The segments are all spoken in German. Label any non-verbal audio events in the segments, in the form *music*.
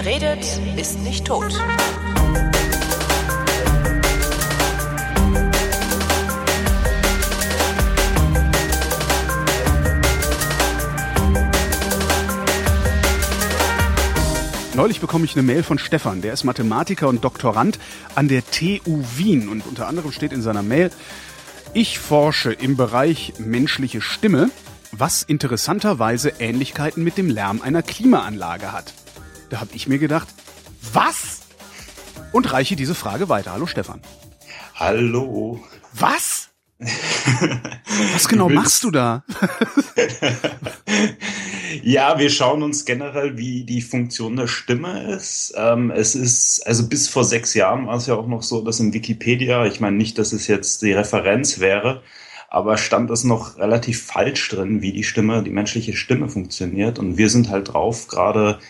Wer redet, ist nicht tot. Neulich bekomme ich eine Mail von Stefan, der ist Mathematiker und Doktorand an der TU Wien und unter anderem steht in seiner Mail, ich forsche im Bereich menschliche Stimme, was interessanterweise Ähnlichkeiten mit dem Lärm einer Klimaanlage hat. Da habe ich mir gedacht, was? Und reiche diese Frage weiter. Hallo Stefan. Hallo. Was? *laughs* Was genau machst du da? *laughs* ja, wir schauen uns generell, wie die Funktion der Stimme ist. Ähm, es ist, also bis vor sechs Jahren war es ja auch noch so, dass in Wikipedia, ich meine nicht, dass es jetzt die Referenz wäre, aber stand es noch relativ falsch drin, wie die Stimme, die menschliche Stimme funktioniert. Und wir sind halt drauf, gerade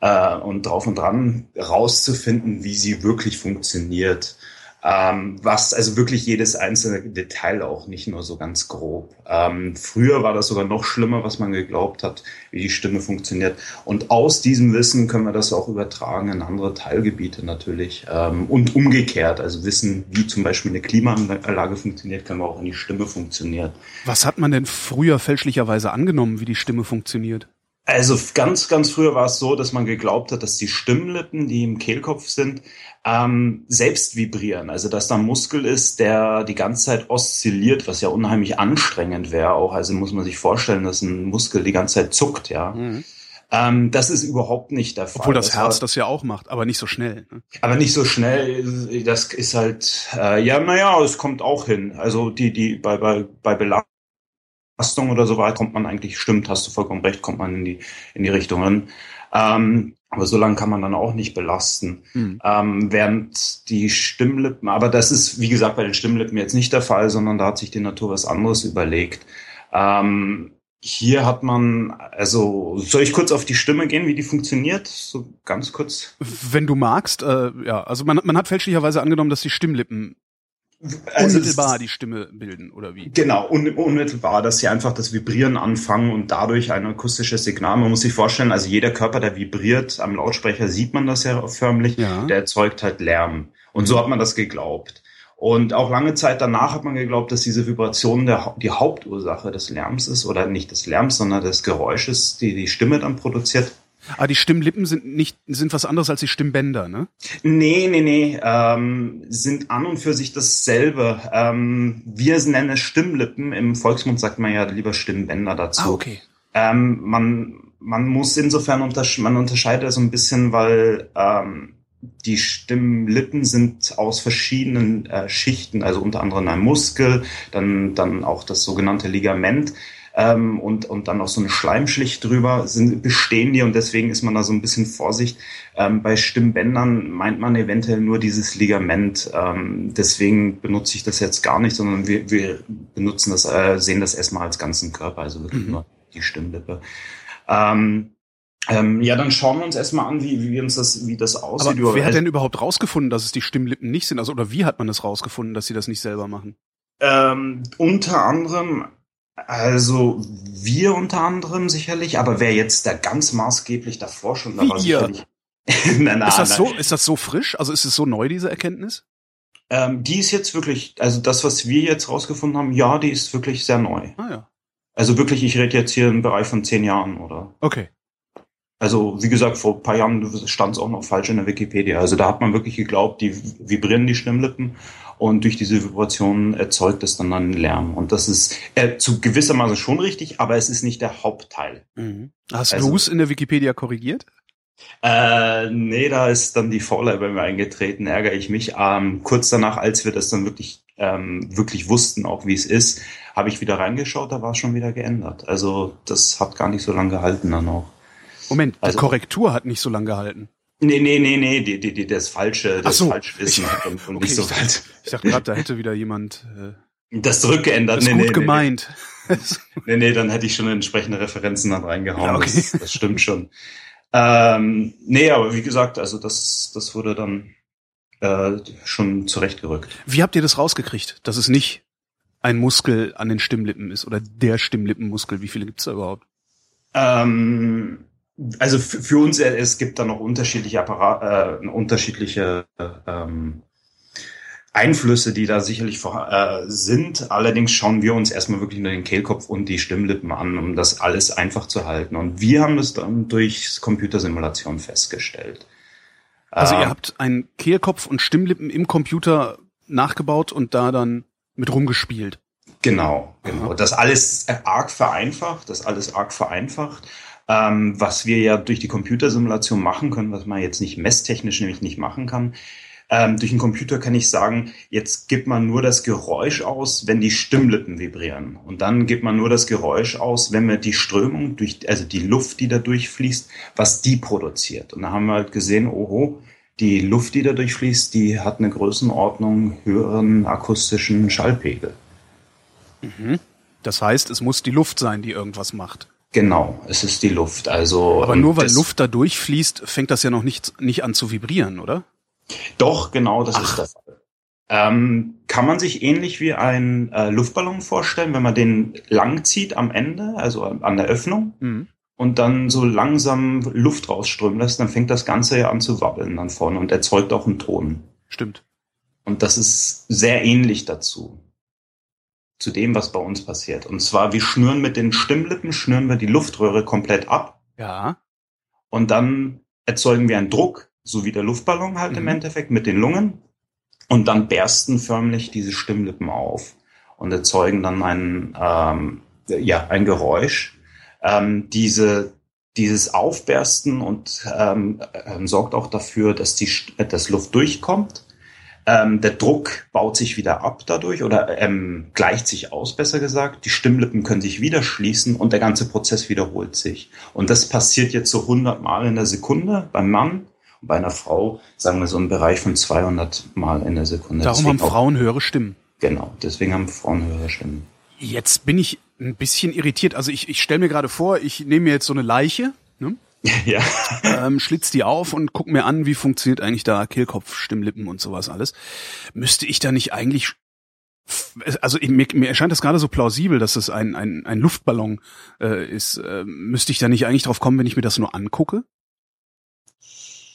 äh, und drauf und dran, rauszufinden, wie sie wirklich funktioniert. Ähm, was also wirklich jedes einzelne Detail auch, nicht nur so ganz grob. Ähm, früher war das sogar noch schlimmer, was man geglaubt hat, wie die Stimme funktioniert. Und aus diesem Wissen können wir das auch übertragen in andere Teilgebiete natürlich. Ähm, und umgekehrt, also wissen, wie zum Beispiel eine Klimaanlage funktioniert, können wir auch in die Stimme funktionieren. Was hat man denn früher fälschlicherweise angenommen, wie die Stimme funktioniert? Also ganz, ganz früher war es so, dass man geglaubt hat, dass die Stimmlippen, die im Kehlkopf sind, ähm, selbst vibrieren. Also dass da ein Muskel ist, der die ganze Zeit oszilliert, was ja unheimlich anstrengend wäre auch. Also muss man sich vorstellen, dass ein Muskel die ganze Zeit zuckt, ja. Mhm. Ähm, das ist überhaupt nicht der Fall. Obwohl das, das Herz war, das ja auch macht, aber nicht so schnell. Ne? Aber nicht so schnell. Das ist halt, äh, ja, naja, es kommt auch hin. Also die, die bei, bei, bei Belastung oder so weiter kommt man eigentlich, stimmt, hast du vollkommen recht, kommt man in die, in die Richtungen. Ähm, aber so lange kann man dann auch nicht belasten. Mhm. Ähm, während die Stimmlippen, aber das ist, wie gesagt, bei den Stimmlippen jetzt nicht der Fall, sondern da hat sich die Natur was anderes überlegt. Ähm, hier hat man, also soll ich kurz auf die Stimme gehen, wie die funktioniert? So ganz kurz. Wenn du magst, äh, ja. Also man, man hat fälschlicherweise angenommen, dass die Stimmlippen also unmittelbar die Stimme bilden, oder wie? Genau, un unmittelbar, dass sie einfach das Vibrieren anfangen und dadurch ein akustisches Signal. Man muss sich vorstellen, also jeder Körper, der vibriert, am Lautsprecher sieht man das ja förmlich, ja. der erzeugt halt Lärm. Und so hat man das geglaubt. Und auch lange Zeit danach hat man geglaubt, dass diese Vibration der, die Hauptursache des Lärms ist, oder nicht des Lärms, sondern des Geräusches, die die Stimme dann produziert. Aber die Stimmlippen sind nicht sind was anderes als die Stimmbänder, ne? Nee, nee, nee. Ähm, sind an und für sich dasselbe. Ähm, wir nennen es Stimmlippen. Im Volksmund sagt man ja lieber Stimmbänder dazu. Ah, okay. Ähm, man, man muss insofern untersch man unterscheidet so ein bisschen, weil ähm, die Stimmlippen sind aus verschiedenen äh, Schichten, also unter anderem ein Muskel, dann, dann auch das sogenannte Ligament ähm, und, und dann noch so eine Schleimschicht drüber sind, bestehen die und deswegen ist man da so ein bisschen Vorsicht. Ähm, bei Stimmbändern meint man eventuell nur dieses Ligament. Ähm, deswegen benutze ich das jetzt gar nicht, sondern wir, wir benutzen das, äh, sehen das erstmal als ganzen Körper, also wirklich mhm. nur die Stimmlippe. Ähm, ähm, ja, dann schauen wir uns erstmal an, wie, wie uns das, wie das aussieht. Aber wer hat denn überhaupt rausgefunden, dass es die Stimmlippen nicht sind? Also, oder wie hat man das rausgefunden, dass sie das nicht selber machen? Ähm, unter anderem also wir unter anderem sicherlich, aber wer jetzt da ganz maßgeblich davor schon da war, sicherlich. *laughs* na, na, ist das so? Ist das so frisch? Also ist es so neu diese Erkenntnis? Ähm, die ist jetzt wirklich, also das, was wir jetzt rausgefunden haben, ja, die ist wirklich sehr neu. Ah ja. Also wirklich, ich rede jetzt hier im Bereich von zehn Jahren, oder? Okay. Also wie gesagt, vor ein paar Jahren stand es auch noch falsch in der Wikipedia. Also da hat man wirklich geglaubt, die vibrieren die Stimmlippen und durch diese Vibration erzeugt es dann einen Lärm. Und das ist äh, zu gewissermaßen schon richtig, aber es ist nicht der Hauptteil. Mhm. Hast also, du es in der Wikipedia korrigiert? Äh, nee, da ist dann die Faulheit bei mir eingetreten, ärgere ich mich. Ähm, kurz danach, als wir das dann wirklich, ähm, wirklich wussten, auch wie es ist, habe ich wieder reingeschaut, da war es schon wieder geändert. Also das hat gar nicht so lange gehalten dann auch. Moment, also, die Korrektur hat nicht so lange gehalten. Nee, nee, nee, nee, die, die, die, das falsche, das so. falsche Wissen ich, und, und okay, nicht so ich weit. Ich dachte gerade, da hätte wieder jemand äh, das zurückgeändert. Das ist nee, gut nee, gemeint. Nee. *laughs* nee, nee, dann hätte ich schon entsprechende Referenzen dann reingehauen. Ja, okay. das, das stimmt schon. Ähm, nee, aber wie gesagt, also das, das wurde dann äh, schon zurechtgerückt. Wie habt ihr das rausgekriegt, dass es nicht ein Muskel an den Stimmlippen ist oder der Stimmlippenmuskel? Wie viele gibt's da überhaupt? Ähm, also für uns, äh, es gibt da noch unterschiedliche Apparat, äh, unterschiedliche ähm, Einflüsse, die da sicherlich vor, äh, sind. Allerdings schauen wir uns erstmal wirklich nur den Kehlkopf und die Stimmlippen an, um das alles einfach zu halten. Und wir haben das dann durch Computersimulation festgestellt. Also ihr ähm, habt einen Kehlkopf und Stimmlippen im Computer nachgebaut und da dann mit rumgespielt. Genau, genau. Das alles arg vereinfacht, das alles arg vereinfacht. Ähm, was wir ja durch die Computersimulation machen können, was man jetzt nicht messtechnisch nämlich nicht machen kann. Ähm, durch den Computer kann ich sagen, jetzt gibt man nur das Geräusch aus, wenn die Stimmlippen vibrieren. Und dann gibt man nur das Geräusch aus, wenn wir die Strömung durch, also die Luft, die da durchfließt, was die produziert. Und da haben wir halt gesehen, oho, die Luft, die da durchfließt, die hat eine Größenordnung höheren akustischen Schallpegel. Mhm. Das heißt, es muss die Luft sein, die irgendwas macht. Genau, es ist die Luft. Also aber nur weil Luft da durchfließt, fängt das ja noch nicht nicht an zu vibrieren, oder? Doch, genau, das Ach. ist der Fall. Ähm, kann man sich ähnlich wie ein äh, Luftballon vorstellen, wenn man den lang zieht am Ende, also an der Öffnung, mhm. und dann so langsam Luft rausströmen lässt, dann fängt das Ganze ja an zu wabbeln dann vorne und erzeugt auch einen Ton. Stimmt. Und das ist sehr ähnlich dazu. Zu dem, was bei uns passiert. Und zwar, wir schnüren mit den Stimmlippen, schnüren wir die Luftröhre komplett ab. Ja. Und dann erzeugen wir einen Druck, so wie der Luftballon halt mhm. im Endeffekt mit den Lungen. Und dann bersten förmlich diese Stimmlippen auf und erzeugen dann ein, ähm, ja, ein Geräusch. Ähm, diese, dieses Aufbersten und ähm, äh, sorgt auch dafür, dass die dass Luft durchkommt. Ähm, der Druck baut sich wieder ab dadurch oder ähm, gleicht sich aus, besser gesagt. Die Stimmlippen können sich wieder schließen und der ganze Prozess wiederholt sich. Und das passiert jetzt so 100 Mal in der Sekunde beim Mann bei einer Frau, sagen wir so im Bereich von 200 Mal in der Sekunde. Darum deswegen haben Frauen auch, höhere Stimmen. Genau, deswegen haben Frauen höhere Stimmen. Jetzt bin ich ein bisschen irritiert. Also ich, ich stelle mir gerade vor, ich nehme mir jetzt so eine Leiche, ne? *laughs* ja. ähm, schlitz die auf und guck mir an, wie funktioniert eigentlich da Kehlkopf, Stimmlippen und sowas alles. Müsste ich da nicht eigentlich also mir, mir erscheint das gerade so plausibel, dass es ein, ein, ein Luftballon äh, ist. Äh, müsste ich da nicht eigentlich drauf kommen, wenn ich mir das nur angucke?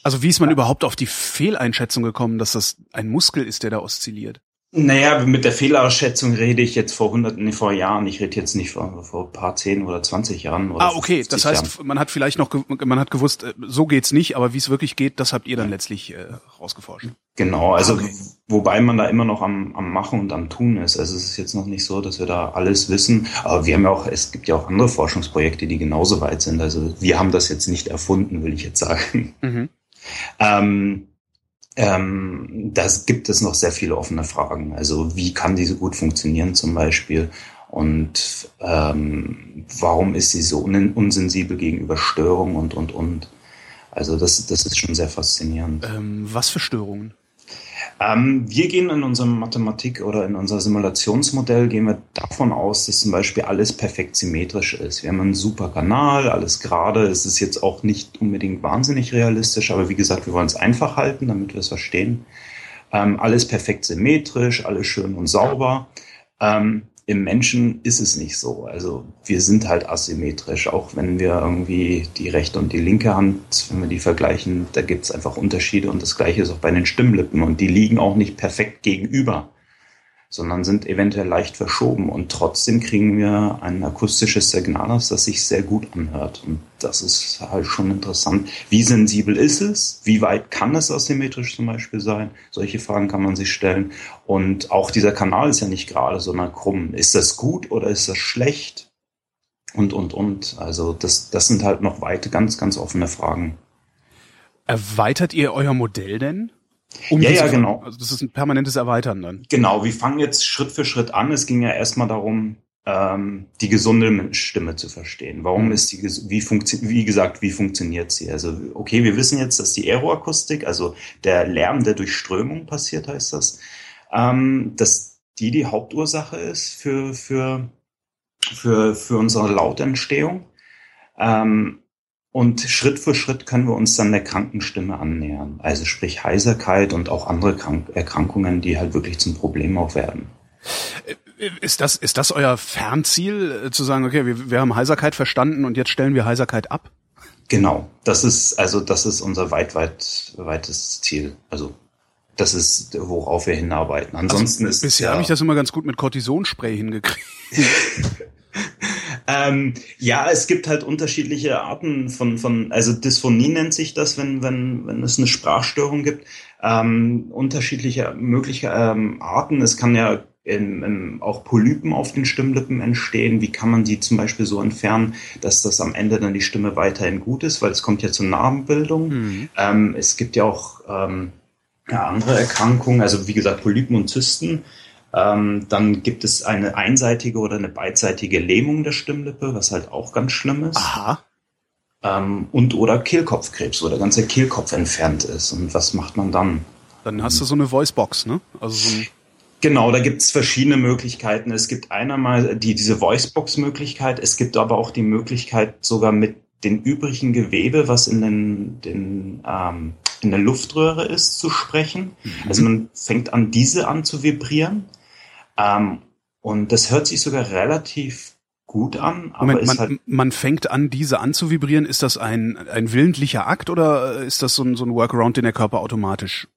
Also wie ist man ja. überhaupt auf die Fehleinschätzung gekommen, dass das ein Muskel ist, der da oszilliert? Naja, mit der Fehleinschätzung rede ich jetzt vor hunderten, nee, vor Jahren. Ich rede jetzt nicht vor, vor paar zehn oder zwanzig Jahren. Oder ah, okay. Das heißt, Jahren. man hat vielleicht noch, man hat gewusst, äh, so geht's nicht, aber wie es wirklich geht, das habt ihr dann letztlich äh, rausgeforscht. Genau, also okay. wobei man da immer noch am, am Machen und am Tun ist. Also es ist jetzt noch nicht so, dass wir da alles wissen. Aber wir haben ja auch, es gibt ja auch andere Forschungsprojekte, die genauso weit sind. Also wir haben das jetzt nicht erfunden, will ich jetzt sagen. Mhm. Ähm, ähm, da gibt es noch sehr viele offene Fragen. Also wie kann diese gut funktionieren zum Beispiel? Und ähm, warum ist sie so un unsensibel gegenüber Störungen und, und, und? Also das, das ist schon sehr faszinierend. Ähm, was für Störungen? Ähm, wir gehen in unserem Mathematik oder in unser Simulationsmodell gehen wir davon aus, dass zum Beispiel alles perfekt symmetrisch ist. Wir haben einen super Kanal, alles gerade. Es ist jetzt auch nicht unbedingt wahnsinnig realistisch, aber wie gesagt, wir wollen es einfach halten, damit wir es verstehen. Ähm, alles perfekt symmetrisch, alles schön und sauber. Ähm, im Menschen ist es nicht so. Also wir sind halt asymmetrisch, auch wenn wir irgendwie die rechte und die linke Hand, wenn wir die vergleichen, da gibt es einfach Unterschiede und das gleiche ist auch bei den Stimmlippen. Und die liegen auch nicht perfekt gegenüber sondern sind eventuell leicht verschoben. Und trotzdem kriegen wir ein akustisches Signal aus, das sich sehr gut anhört. Und das ist halt schon interessant. Wie sensibel ist es? Wie weit kann es asymmetrisch zum Beispiel sein? Solche Fragen kann man sich stellen. Und auch dieser Kanal ist ja nicht gerade, sondern krumm. Ist das gut oder ist das schlecht? Und, und, und. Also das, das sind halt noch weite, ganz, ganz offene Fragen. Erweitert ihr euer Modell denn? Um ja, ja, genau. Also das ist ein permanentes Erweitern dann. Genau, wir fangen jetzt Schritt für Schritt an. Es ging ja erstmal darum, ähm, die gesunde Stimme zu verstehen. Warum mhm. ist die, wie funktioniert, wie gesagt, wie funktioniert sie? Also, okay, wir wissen jetzt, dass die Aeroakustik, also der Lärm, der durch Strömung passiert, heißt das, ähm, dass die die Hauptursache ist für, für, für, für unsere Lautentstehung. Ähm, und Schritt für Schritt können wir uns dann der Krankenstimme annähern. Also sprich Heiserkeit und auch andere Krank Erkrankungen, die halt wirklich zum Problem auch werden. Ist das, ist das euer Fernziel, äh, zu sagen, okay, wir, wir haben Heiserkeit verstanden und jetzt stellen wir Heiserkeit ab? Genau, das ist also das ist unser weit weit weites Ziel. Also das ist worauf wir hinarbeiten. Ansonsten also, ist bisher ja, habe ich das immer ganz gut mit Cortisonspray hingekriegt. *laughs* ähm, ja, es gibt halt unterschiedliche Arten von von also Dysphonie nennt sich das, wenn wenn wenn es eine Sprachstörung gibt. Ähm, unterschiedliche mögliche ähm, Arten. Es kann ja in, in, auch Polypen auf den Stimmlippen entstehen. Wie kann man die zum Beispiel so entfernen, dass das am Ende dann die Stimme weiterhin gut ist, weil es kommt ja zur Narbenbildung. Mhm. Ähm, es gibt ja auch ähm, ja, andere Erkrankungen, also wie gesagt Polypen und Zysten. Ähm, dann gibt es eine einseitige oder eine beidseitige Lähmung der Stimmlippe, was halt auch ganz schlimm ist. Aha. Ähm, und oder Kehlkopfkrebs, wo der ganze Kehlkopf entfernt ist. Und was macht man dann? Dann hast du so eine Voicebox, ne? Also so ein Genau, da gibt es verschiedene Möglichkeiten. Es gibt einmal die, diese Voicebox-Möglichkeit, es gibt aber auch die Möglichkeit, sogar mit dem übrigen Gewebe, was in, den, den, ähm, in der Luftröhre ist, zu sprechen. Mhm. Also man fängt an, diese an zu vibrieren. Ähm, und das hört sich sogar relativ gut an. Aber Moment, man, halt man fängt an, diese anzuvibrieren. Ist das ein, ein willentlicher Akt oder ist das so ein, so ein Workaround, den der Körper automatisch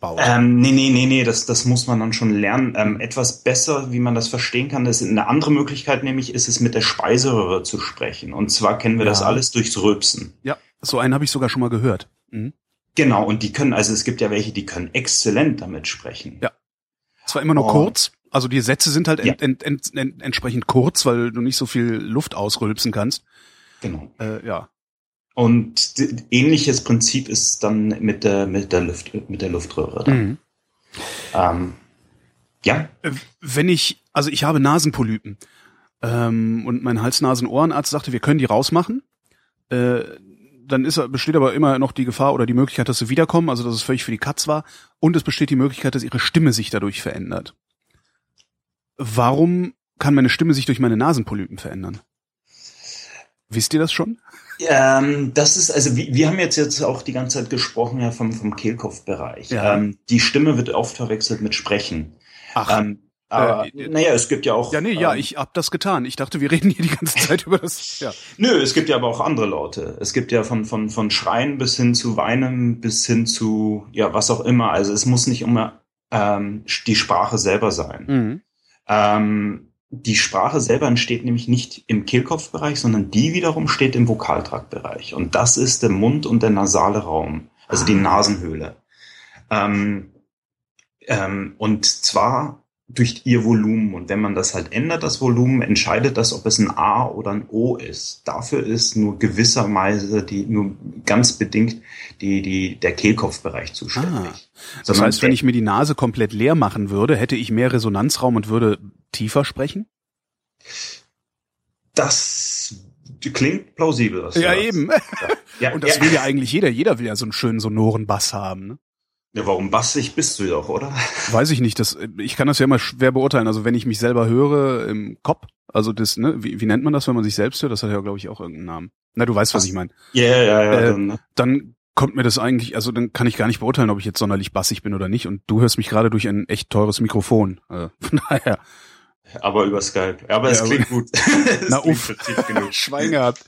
baut? Ähm, nee, nee, nee, nee, das, das muss man dann schon lernen. Ähm, etwas besser, wie man das verstehen kann, ist eine andere Möglichkeit, nämlich ist es mit der Speiseröhre zu sprechen. Und zwar kennen wir ja. das alles durchs Rülpsen. Ja, so einen habe ich sogar schon mal gehört. Mhm. Genau, und die können, also es gibt ja welche, die können exzellent damit sprechen. Ja. Zwar immer nur oh. kurz, also die Sätze sind halt ja. ent, ent, ent, entsprechend kurz, weil du nicht so viel Luft ausrülpsen kannst. Genau. Äh, ja. Und ähnliches Prinzip ist dann mit der, mit der, Luft, mit der Luftröhre. Mhm. Ähm, ja. Äh, wenn ich, also ich habe Nasenpolypen ähm, und mein Hals-Nasen-Ohrenarzt sagte, wir können die rausmachen. Äh, dann ist, besteht aber immer noch die Gefahr oder die Möglichkeit, dass sie wiederkommen, also dass es völlig für die Katz war. Und es besteht die Möglichkeit, dass ihre Stimme sich dadurch verändert. Warum kann meine Stimme sich durch meine Nasenpolypen verändern? Wisst ihr das schon? Ähm, das ist, also wir, wir haben jetzt, jetzt auch die ganze Zeit gesprochen ja vom, vom Kehlkopfbereich. Ja. Ähm, die Stimme wird oft verwechselt mit Sprechen. Ach. Ähm, aber, äh, naja, es gibt ja auch. Ja, nee, ja, ähm, ich hab das getan. Ich dachte, wir reden hier die ganze Zeit über das. Ja. *laughs* Nö, es gibt ja aber auch andere Laute. Es gibt ja von, von, von Schreien bis hin zu Weinen bis hin zu, ja, was auch immer. Also es muss nicht immer ähm, die Sprache selber sein. Mhm. Ähm, die Sprache selber entsteht nämlich nicht im Kehlkopfbereich, sondern die wiederum steht im Vokaltraktbereich. Und das ist der Mund- und der nasale Raum, also die ah. Nasenhöhle. Ähm, ähm, und zwar durch ihr Volumen. Und wenn man das halt ändert, das Volumen, entscheidet das, ob es ein A oder ein O ist. Dafür ist nur gewisserweise die, nur ganz bedingt die, die, der Kehlkopfbereich zuständig. Ah, das Sondern heißt, wenn ich mir die Nase komplett leer machen würde, hätte ich mehr Resonanzraum und würde tiefer sprechen? Das klingt plausibel. ja, eben. *laughs* Ja, und das ja. will ja eigentlich jeder. Jeder will ja so einen schönen sonoren Bass haben. Ne? Ja, warum bassig bist du doch, oder? Weiß ich nicht. Das, ich kann das ja immer schwer beurteilen. Also wenn ich mich selber höre im Kopf, also das, ne, wie, wie nennt man das, wenn man sich selbst hört? Das hat ja, glaube ich, auch irgendeinen Namen. Na, du weißt, was, was ich meine. Ja, ja, ja. Äh, dann, ne? dann kommt mir das eigentlich, also dann kann ich gar nicht beurteilen, ob ich jetzt sonderlich bassig bin oder nicht. Und du hörst mich gerade durch ein echt teures Mikrofon. Äh, *laughs* von daher. Aber über Skype. Aber es ja, klingt gut. *laughs* Na uff, *laughs* Schwein gehabt.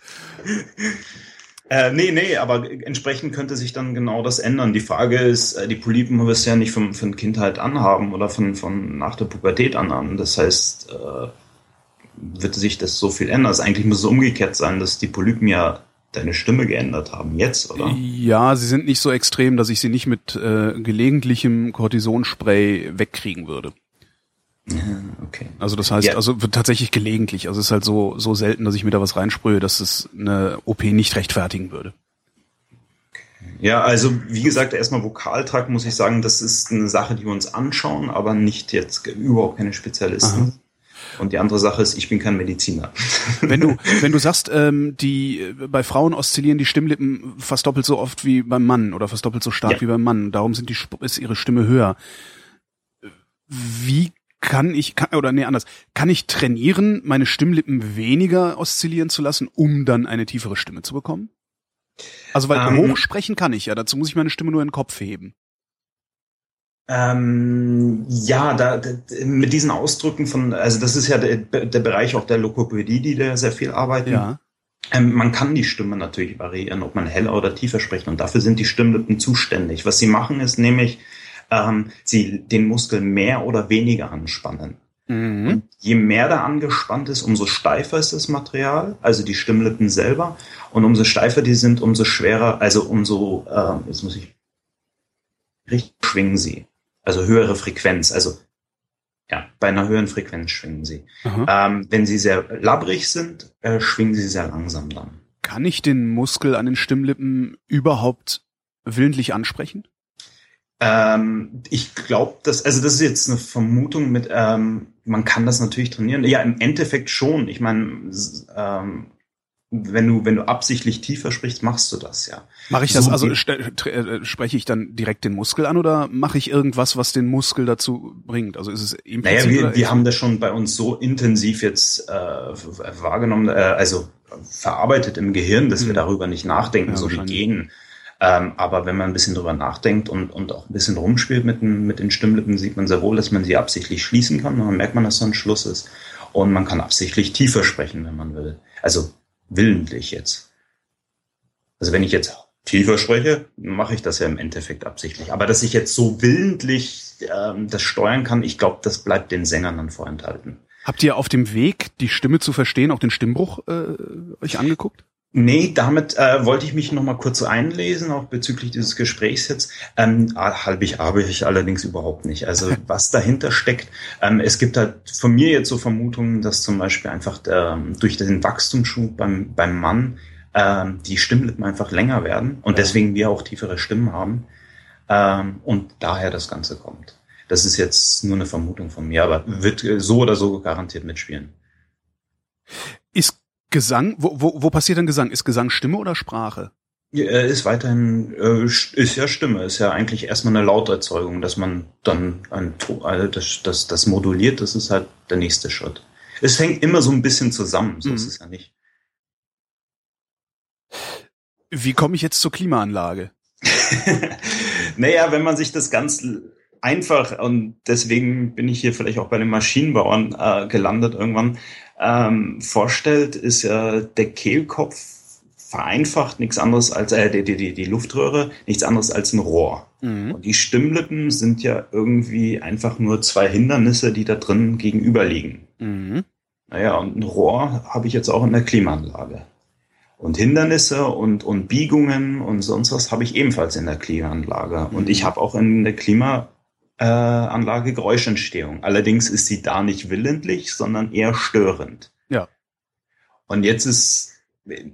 Äh, nee, nee, aber entsprechend könnte sich dann genau das ändern. Die Frage ist, äh, die Polypen wirst du ja nicht von, von Kindheit anhaben oder von, von nach der Pubertät anhaben. Das heißt, äh, wird sich das so viel ändern? Also eigentlich muss es umgekehrt sein, dass die Polypen ja deine Stimme geändert haben jetzt, oder? Ja, sie sind nicht so extrem, dass ich sie nicht mit äh, gelegentlichem Cortisonspray wegkriegen würde. Okay. Also das heißt, ja. also wird tatsächlich gelegentlich. Also es ist halt so, so selten, dass ich mir da was reinsprühe, dass es eine OP nicht rechtfertigen würde. Ja, also wie gesagt, erstmal Vokaltrakt muss ich sagen, das ist eine Sache, die wir uns anschauen, aber nicht jetzt überhaupt keine Spezialisten. Aha. Und die andere Sache ist, ich bin kein Mediziner. *laughs* Wenn du, wenn du sagst, ähm, die bei Frauen oszillieren die Stimmlippen fast doppelt so oft wie beim Mann oder fast doppelt so stark ja. wie beim Mann, darum sind die ist ihre Stimme höher. Wie kann ich, kann, oder nee, anders, kann ich trainieren, meine Stimmlippen weniger oszillieren zu lassen, um dann eine tiefere Stimme zu bekommen? Also, weil ähm, hochsprechen kann ich ja, dazu muss ich meine Stimme nur in den Kopf heben. Ähm, ja, da, da, mit diesen Ausdrücken von, also das ist ja der, der Bereich auch der Lokopädie, die da sehr viel arbeiten. Ja. Ähm, man kann die Stimme natürlich variieren, ob man heller oder tiefer spricht. Und dafür sind die Stimmlippen zuständig. Was sie machen, ist nämlich, ähm, sie den Muskel mehr oder weniger anspannen. Mhm. je mehr da angespannt ist, umso steifer ist das Material, also die Stimmlippen selber. Und umso steifer die sind, umso schwerer, also umso, äh, jetzt muss ich richtig schwingen sie. Also höhere Frequenz. Also ja, bei einer höheren Frequenz schwingen sie. Ähm, wenn sie sehr labbrig sind, äh, schwingen sie sehr langsam dann. Kann ich den Muskel an den Stimmlippen überhaupt willentlich ansprechen? Ähm, ich glaube, dass, also das ist jetzt eine Vermutung mit, ähm, man kann das natürlich trainieren. Ja, im Endeffekt schon. Ich meine, ähm, wenn du, wenn du absichtlich tiefer sprichst, machst du das ja. Mache ich das, so also äh, spreche ich dann direkt den Muskel an oder mache ich irgendwas, was den Muskel dazu bringt? Also ist es implizit? Naja, wir, wir haben das schon bei uns so intensiv jetzt äh, wahrgenommen, äh, also verarbeitet im Gehirn, dass hm. wir darüber nicht nachdenken, ja, so wie Genen. Ähm, aber wenn man ein bisschen drüber nachdenkt und, und auch ein bisschen rumspielt mit den, mit den Stimmlippen, sieht man sehr wohl, dass man sie absichtlich schließen kann. Und dann merkt man, dass so ein Schluss ist. Und man kann absichtlich tiefer sprechen, wenn man will. Also willentlich jetzt. Also wenn ich jetzt tiefer spreche, mache ich das ja im Endeffekt absichtlich. Aber dass ich jetzt so willentlich ähm, das steuern kann, ich glaube, das bleibt den Sängern dann vorenthalten. Habt ihr auf dem Weg, die Stimme zu verstehen, auch den Stimmbruch äh, euch angeguckt? Nee, damit äh, wollte ich mich noch mal kurz einlesen, auch bezüglich dieses Gesprächs jetzt. Ähm, halb ich habe ich allerdings überhaupt nicht. Also *laughs* was dahinter steckt. Ähm, es gibt halt von mir jetzt so Vermutungen, dass zum Beispiel einfach der, durch den Wachstumsschub beim, beim Mann ähm, die Stimmlippen einfach länger werden und deswegen wir auch tiefere Stimmen haben ähm, und daher das Ganze kommt. Das ist jetzt nur eine Vermutung von mir, aber wird so oder so garantiert mitspielen. Gesang, wo, wo, wo passiert denn Gesang? Ist Gesang Stimme oder Sprache? Er ist weiterhin, äh, ist ja Stimme, ist ja eigentlich erstmal eine Lauterzeugung, dass man dann ein, also das, das, das moduliert, das ist halt der nächste Schritt. Es hängt immer so ein bisschen zusammen, so mhm. ist es ja nicht. Wie komme ich jetzt zur Klimaanlage? *laughs* naja, wenn man sich das ganz einfach und deswegen bin ich hier vielleicht auch bei den Maschinenbauern äh, gelandet irgendwann ähm, vorstellt, ist ja der Kehlkopf vereinfacht nichts anderes als äh, die, die, die Luftröhre, nichts anderes als ein Rohr. Mhm. Und die Stimmlippen sind ja irgendwie einfach nur zwei Hindernisse, die da drin gegenüberliegen. Mhm. Naja, und ein Rohr habe ich jetzt auch in der Klimaanlage. Und Hindernisse und, und Biegungen und sonst was habe ich ebenfalls in der Klimaanlage. Mhm. Und ich habe auch in der Klima äh, Anlage Geräuschentstehung. Allerdings ist sie da nicht willentlich, sondern eher störend. Ja. Und jetzt ist,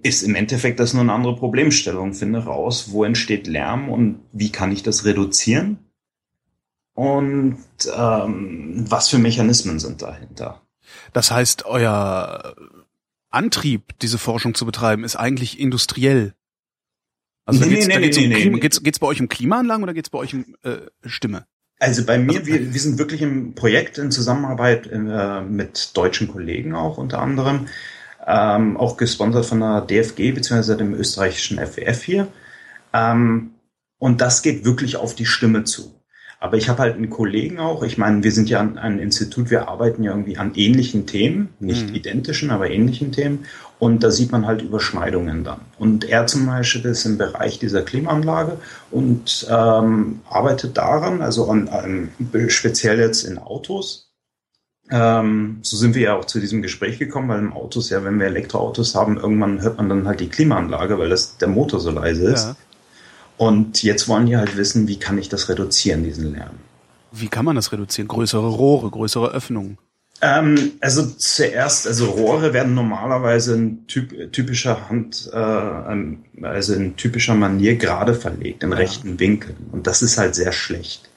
ist im Endeffekt das nur eine andere Problemstellung. Finde raus, wo entsteht Lärm und wie kann ich das reduzieren? Und ähm, was für Mechanismen sind dahinter? Das heißt, euer Antrieb, diese Forschung zu betreiben, ist eigentlich industriell. Also nee, geht's, nee, nee, geht's, um geht's, geht's bei euch um Klimaanlagen oder geht's bei euch um äh, Stimme? Also bei mir, wir, wir sind wirklich im Projekt in Zusammenarbeit äh, mit deutschen Kollegen auch unter anderem, ähm, auch gesponsert von der DFG bzw. dem österreichischen FWF hier. Ähm, und das geht wirklich auf die Stimme zu. Aber ich habe halt einen Kollegen auch, ich meine, wir sind ja ein, Institut, wir arbeiten ja irgendwie an ähnlichen Themen, nicht mhm. identischen, aber ähnlichen Themen. Und da sieht man halt Überschneidungen dann. Und er zum Beispiel ist im Bereich dieser Klimaanlage und ähm, arbeitet daran, also an, an, speziell jetzt in Autos. Ähm, so sind wir ja auch zu diesem Gespräch gekommen, weil im Autos ja, wenn wir Elektroautos haben, irgendwann hört man dann halt die Klimaanlage, weil das der Motor so leise ist. Ja. Und jetzt wollen die halt wissen, wie kann ich das reduzieren, diesen Lärm. Wie kann man das reduzieren? Größere Rohre, größere Öffnungen? Ähm, also zuerst, also Rohre werden normalerweise in typ, typischer Hand, äh, also in typischer Manier gerade verlegt, im ja. rechten Winkel. Und das ist halt sehr schlecht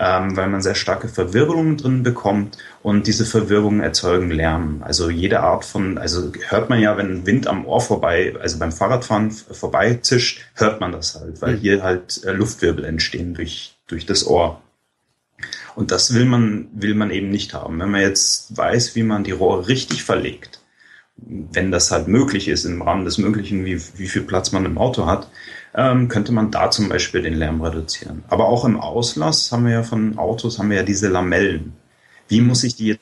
ähm, weil man sehr starke Verwirbelungen drin bekommt und diese Verwirbelungen erzeugen Lärm. Also jede Art von, also hört man ja, wenn Wind am Ohr vorbei, also beim Fahrradfahren vorbei zischt, hört man das halt, weil mhm. hier halt äh, Luftwirbel entstehen durch, durch das Ohr. Und das will man, will man eben nicht haben. Wenn man jetzt weiß, wie man die Rohre richtig verlegt, wenn das halt möglich ist, im Rahmen des Möglichen, wie, wie viel Platz man im Auto hat, ähm, könnte man da zum Beispiel den Lärm reduzieren. Aber auch im Auslass haben wir ja von Autos haben wir ja diese Lamellen. Wie muss ich die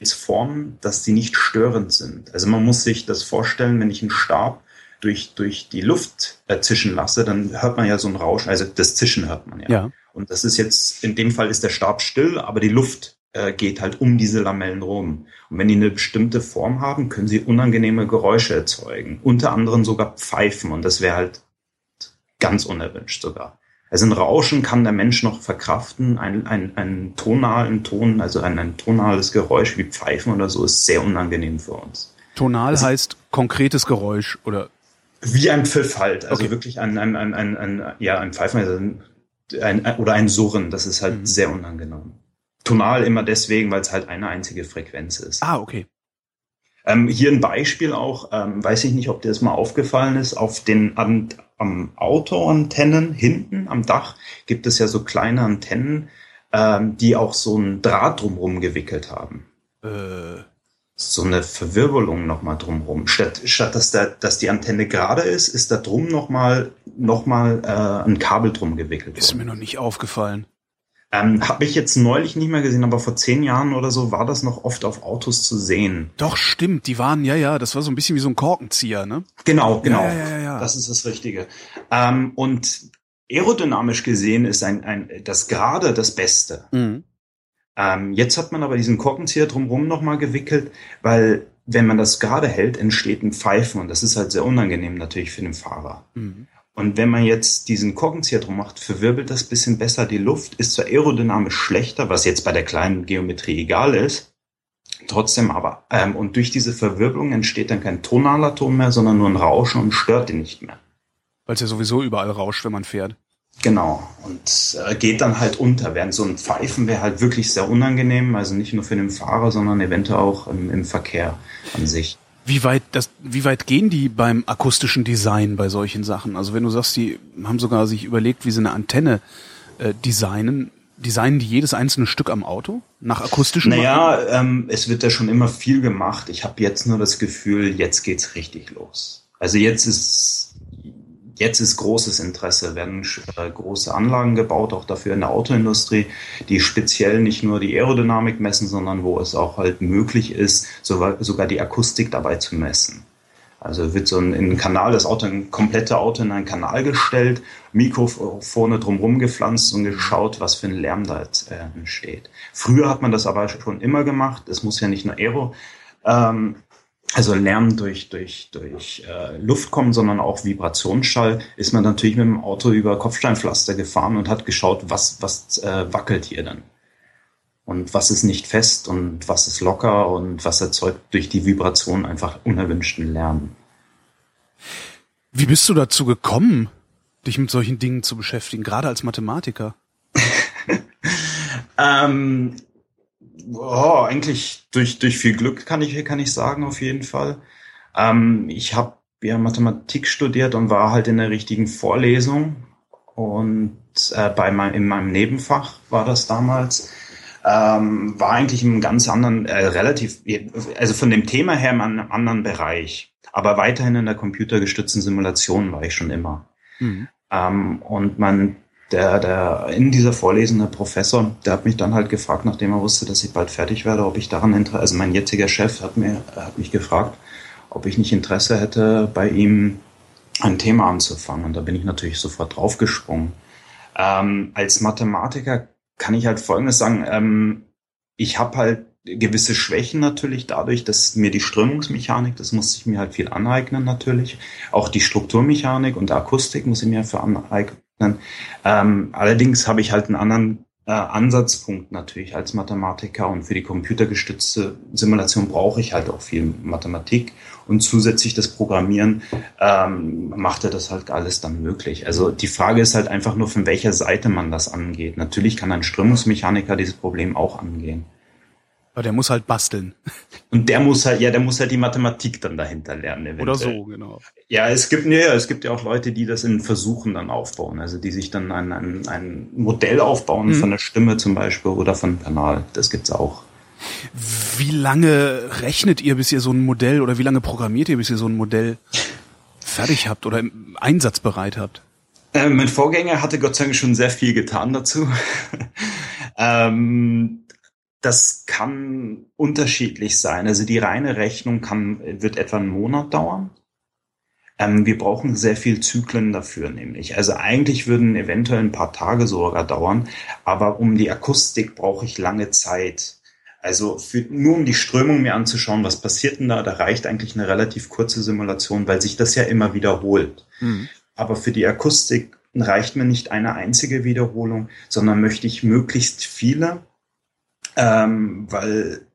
jetzt Formen, dass die nicht störend sind. Also man muss sich das vorstellen, wenn ich einen Stab durch, durch die Luft äh, zischen lasse, dann hört man ja so ein Rauschen, also das Zischen hört man ja. ja. Und das ist jetzt, in dem Fall ist der Stab still, aber die Luft äh, geht halt um diese Lamellen rum. Und wenn die eine bestimmte Form haben, können sie unangenehme Geräusche erzeugen. Unter anderem sogar Pfeifen. Und das wäre halt ganz unerwünscht sogar. Also ein Rauschen kann der Mensch noch verkraften. Ein, ein, ein tonalen Ton, also ein, ein tonales Geräusch wie Pfeifen oder so, ist sehr unangenehm für uns. Tonal also, heißt konkretes Geräusch oder? Wie ein Pfiff halt. Also okay. wirklich ein, ein, ein, ein, ein, ja, ein Pfeifen also ein, ein, oder ein Surren. Das ist halt mhm. sehr unangenehm. Tonal immer deswegen, weil es halt eine einzige Frequenz ist. Ah, okay. Ähm, hier ein Beispiel auch, ähm, weiß ich nicht, ob dir das mal aufgefallen ist, auf den an, am Autoantennen hinten am Dach gibt es ja so kleine Antennen, ähm, die auch so ein Draht drumherum gewickelt haben. Äh. So eine Verwirbelung nochmal drumherum. Statt, statt dass, der, dass die Antenne gerade ist, ist da drum nochmal noch mal, äh, ein Kabel drum gewickelt. Ist worden. mir noch nicht aufgefallen. Ähm, Habe ich jetzt neulich nicht mehr gesehen, aber vor zehn Jahren oder so war das noch oft auf Autos zu sehen. Doch, stimmt. Die waren, ja, ja, das war so ein bisschen wie so ein Korkenzieher, ne? Genau, genau. Ja, ja, ja, ja. Das ist das Richtige. Ähm, und aerodynamisch gesehen ist ein, ein das gerade das Beste. Mhm. Ähm, jetzt hat man aber diesen Korkenzieher drumherum nochmal gewickelt, weil wenn man das gerade hält, entsteht ein Pfeifen und das ist halt sehr unangenehm natürlich für den Fahrer. Mhm. Und wenn man jetzt diesen Korkenzieher drum macht, verwirbelt das bisschen besser die Luft, ist zwar aerodynamisch schlechter, was jetzt bei der kleinen Geometrie egal ist, trotzdem aber. Ähm, und durch diese Verwirbelung entsteht dann kein tonaler Ton mehr, sondern nur ein Rauschen und stört ihn nicht mehr. Weil es ja sowieso überall rauscht, wenn man fährt. Genau. Und äh, geht dann halt unter. Während so ein Pfeifen wäre halt wirklich sehr unangenehm, also nicht nur für den Fahrer, sondern eventuell auch im, im Verkehr an sich. Wie weit, das, wie weit gehen die beim akustischen Design bei solchen Sachen? Also wenn du sagst, die haben sogar sich überlegt, wie sie eine Antenne äh, designen, designen die jedes einzelne Stück am Auto nach akustischen? Naja, ähm, es wird ja schon immer viel gemacht. Ich habe jetzt nur das Gefühl, jetzt geht's richtig los. Also jetzt ist Jetzt ist großes Interesse, werden äh, große Anlagen gebaut, auch dafür in der Autoindustrie, die speziell nicht nur die Aerodynamik messen, sondern wo es auch halt möglich ist, sogar die Akustik dabei zu messen. Also wird so ein, in Kanal, das Auto, ein komplette Auto in einen Kanal gestellt, Mikrofone drumherum gepflanzt und geschaut, was für ein Lärm da jetzt, äh, entsteht. Früher hat man das aber schon immer gemacht. Es muss ja nicht nur Aero ähm, also Lärm durch, durch, durch äh, Luft kommen, sondern auch Vibrationsschall, ist man natürlich mit dem Auto über Kopfsteinpflaster gefahren und hat geschaut, was, was äh, wackelt hier denn. Und was ist nicht fest und was ist locker und was erzeugt durch die Vibration einfach unerwünschten Lärm. Wie bist du dazu gekommen, dich mit solchen Dingen zu beschäftigen, gerade als Mathematiker? *laughs* ähm, oh, eigentlich durch, durch viel Glück kann ich, kann ich sagen, auf jeden Fall. Ähm, ich habe ja Mathematik studiert und war halt in der richtigen Vorlesung. Und äh, bei mein, in meinem Nebenfach war das damals. Ähm, war eigentlich im ganz anderen, äh, relativ, also von dem Thema her in einem anderen Bereich. Aber weiterhin in der computergestützten Simulation war ich schon immer. Mhm. Ähm, und man der, der in dieser Vorlesung, der Professor, der hat mich dann halt gefragt, nachdem er wusste, dass ich bald fertig werde, ob ich daran Interesse, also mein jetziger Chef hat mir, hat mich gefragt, ob ich nicht Interesse hätte, bei ihm ein Thema anzufangen. Und da bin ich natürlich sofort draufgesprungen. Ähm, als Mathematiker kann ich halt Folgendes sagen. Ähm, ich habe halt gewisse Schwächen natürlich dadurch, dass mir die Strömungsmechanik, das muss ich mir halt viel aneignen natürlich. Auch die Strukturmechanik und Akustik muss ich mir für aneignen ähm, allerdings habe ich halt einen anderen äh, Ansatzpunkt natürlich als Mathematiker und für die computergestützte Simulation brauche ich halt auch viel Mathematik und zusätzlich das Programmieren ähm, macht er das halt alles dann möglich. Also die Frage ist halt einfach nur, von welcher Seite man das angeht. Natürlich kann ein Strömungsmechaniker dieses Problem auch angehen. Aber der muss halt basteln. *laughs* Und der muss halt, ja, der muss halt die Mathematik dann dahinter lernen. Eventuell. Oder so, genau. Ja, es gibt, ja, es gibt ja auch Leute, die das in Versuchen dann aufbauen. Also die sich dann ein, ein, ein Modell aufbauen mhm. von der Stimme zum Beispiel oder von Kanal. Das gibt's auch. Wie lange rechnet ihr, bis ihr so ein Modell oder wie lange programmiert ihr, bis ihr so ein Modell fertig habt oder einsatzbereit habt? Äh, mein Vorgänger hatte Gott sei Dank schon sehr viel getan dazu. *laughs* ähm, Das kann unterschiedlich sein. Also die reine Rechnung kann, wird etwa einen Monat dauern. Ähm, wir brauchen sehr viel Zyklen dafür, nämlich. Also eigentlich würden eventuell ein paar Tage sogar dauern, aber um die Akustik brauche ich lange Zeit. Also für, nur um die Strömung mir anzuschauen, was passiert denn da, da reicht eigentlich eine relativ kurze Simulation, weil sich das ja immer wiederholt. Mhm. Aber für die Akustik reicht mir nicht eine einzige Wiederholung, sondern möchte ich möglichst viele ähm, weil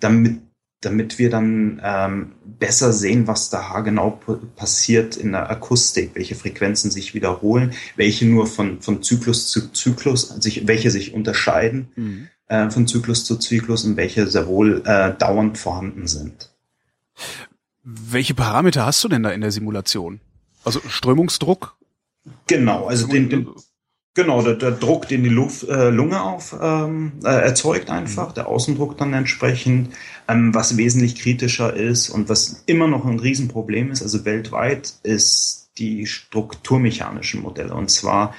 damit damit wir dann ähm, besser sehen, was da genau passiert in der Akustik, welche Frequenzen sich wiederholen, welche nur von, von Zyklus zu Zyklus, sich, welche sich unterscheiden mhm. äh, von Zyklus zu Zyklus und welche sehr wohl äh, dauernd vorhanden sind. Welche Parameter hast du denn da in der Simulation? Also Strömungsdruck? Genau, also den, den, Genau, der, der Druck, den die Luft, äh, Lunge auf ähm, äh, erzeugt einfach, mhm. der Außendruck dann entsprechend, ähm, was wesentlich kritischer ist und was immer noch ein Riesenproblem ist, also weltweit, ist die strukturmechanischen Modelle und zwar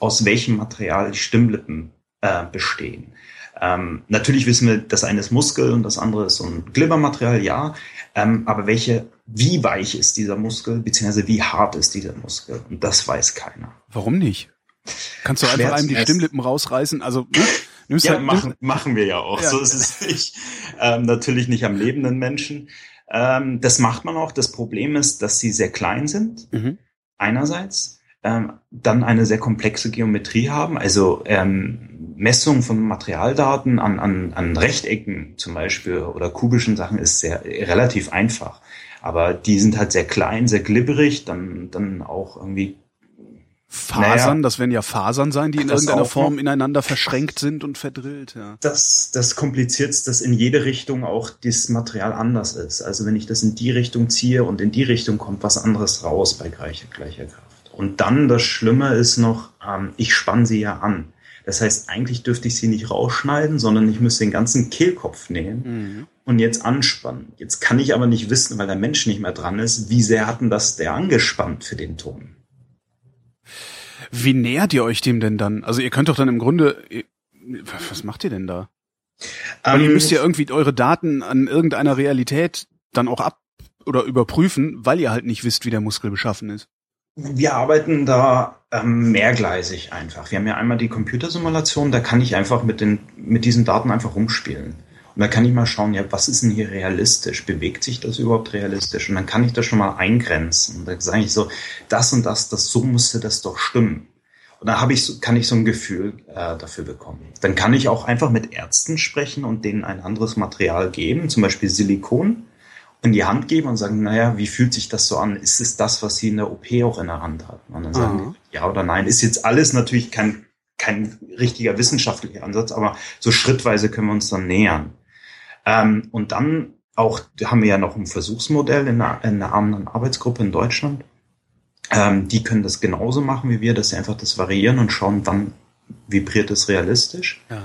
aus welchem Material die Stimmlippen äh, bestehen. Ähm, natürlich wissen wir, das eine ist Muskel und das andere ist so ein Glibbermaterial, ja. Ähm, aber welche, wie weich ist dieser Muskel, beziehungsweise wie hart ist dieser Muskel? Und das weiß keiner. Warum nicht? Kannst du einfach einem die Stimmlippen rausreißen? Also ne? Nimmst ja, halt, machen, machen wir ja auch. Ja. So ist es nicht. Ähm, natürlich nicht am lebenden Menschen. Ähm, das macht man auch. Das Problem ist, dass sie sehr klein sind. Mhm. Einerseits. Ähm, dann eine sehr komplexe Geometrie haben. Also ähm, Messung von Materialdaten an, an, an Rechtecken zum Beispiel oder kubischen Sachen ist sehr relativ einfach. Aber die sind halt sehr klein, sehr glibberig, dann, dann auch irgendwie Fasern, naja, das werden ja Fasern sein, die in irgendeiner Form ineinander verschränkt sind und verdrillt, ja. Das, das kompliziert, dass in jede Richtung auch das Material anders ist. Also wenn ich das in die Richtung ziehe und in die Richtung kommt was anderes raus bei gleicher, gleicher Kraft. Und dann das Schlimme ist noch, ähm, ich spanne sie ja an. Das heißt, eigentlich dürfte ich sie nicht rausschneiden, sondern ich müsste den ganzen Kehlkopf nehmen mhm. und jetzt anspannen. Jetzt kann ich aber nicht wissen, weil der Mensch nicht mehr dran ist, wie sehr hat denn das der angespannt für den Ton? Wie nähert ihr euch dem denn dann? Also ihr könnt doch dann im Grunde, was macht ihr denn da? Weil ihr ähm, müsst ja irgendwie eure Daten an irgendeiner Realität dann auch ab oder überprüfen, weil ihr halt nicht wisst, wie der Muskel beschaffen ist. Wir arbeiten da ähm, mehrgleisig einfach. Wir haben ja einmal die Computersimulation, da kann ich einfach mit den mit diesen Daten einfach rumspielen. Und da kann ich mal schauen, ja, was ist denn hier realistisch? Bewegt sich das überhaupt realistisch? Und dann kann ich das schon mal eingrenzen. Und dann sage ich so, das und das, das so müsste das doch stimmen. Und dann habe ich, kann ich so ein Gefühl äh, dafür bekommen. Dann kann ich auch einfach mit Ärzten sprechen und denen ein anderes Material geben, zum Beispiel Silikon, in die Hand geben und sagen, naja, wie fühlt sich das so an? Ist es das, was sie in der OP auch in der Hand hatten? Und dann sagen Aha. die, ja oder nein. Ist jetzt alles natürlich kein, kein richtiger wissenschaftlicher Ansatz, aber so schrittweise können wir uns dann nähern. Ähm, und dann auch haben wir ja noch ein Versuchsmodell in einer, in einer anderen Arbeitsgruppe in Deutschland. Ähm, die können das genauso machen wie wir, dass sie einfach das variieren und schauen, wann vibriert es realistisch. Ja.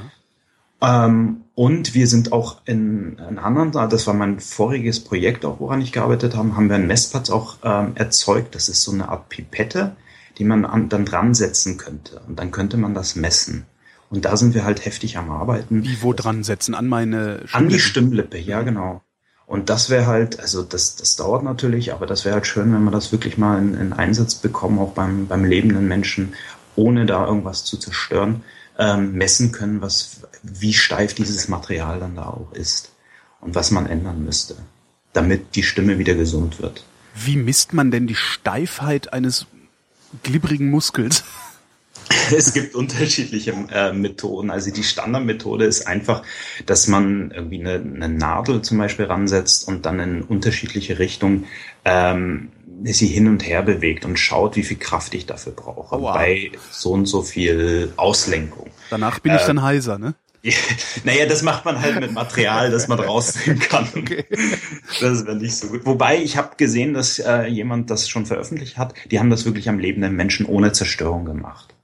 Ähm, und wir sind auch in, in anderen, das war mein voriges Projekt auch, woran ich gearbeitet habe, haben wir einen Messplatz auch ähm, erzeugt. Das ist so eine Art Pipette, die man an, dann dran setzen könnte. Und dann könnte man das messen. Und da sind wir halt heftig am Arbeiten. Wie wo dran setzen? An meine Stimmlippe? An die Stimmlippe, ja genau. Und das wäre halt, also das, das dauert natürlich, aber das wäre halt schön, wenn wir das wirklich mal in, in Einsatz bekommen, auch beim, beim lebenden Menschen, ohne da irgendwas zu zerstören, ähm, messen können, was, wie steif dieses Material dann da auch ist und was man ändern müsste, damit die Stimme wieder gesund wird. Wie misst man denn die Steifheit eines glibberigen Muskels? *laughs* es gibt unterschiedliche äh, Methoden. Also die Standardmethode ist einfach, dass man irgendwie eine, eine Nadel zum Beispiel ransetzt und dann in unterschiedliche Richtungen ähm, sie hin und her bewegt und schaut, wie viel Kraft ich dafür brauche. Wow. Bei so und so viel Auslenkung. Danach bin ich äh, dann heiser, ne? *laughs* naja, das macht man halt mit Material, das man *laughs* rausnehmen kann. Okay. Das wäre nicht so gut. Wobei ich habe gesehen, dass äh, jemand das schon veröffentlicht hat. Die haben das wirklich am lebenden Menschen ohne Zerstörung gemacht.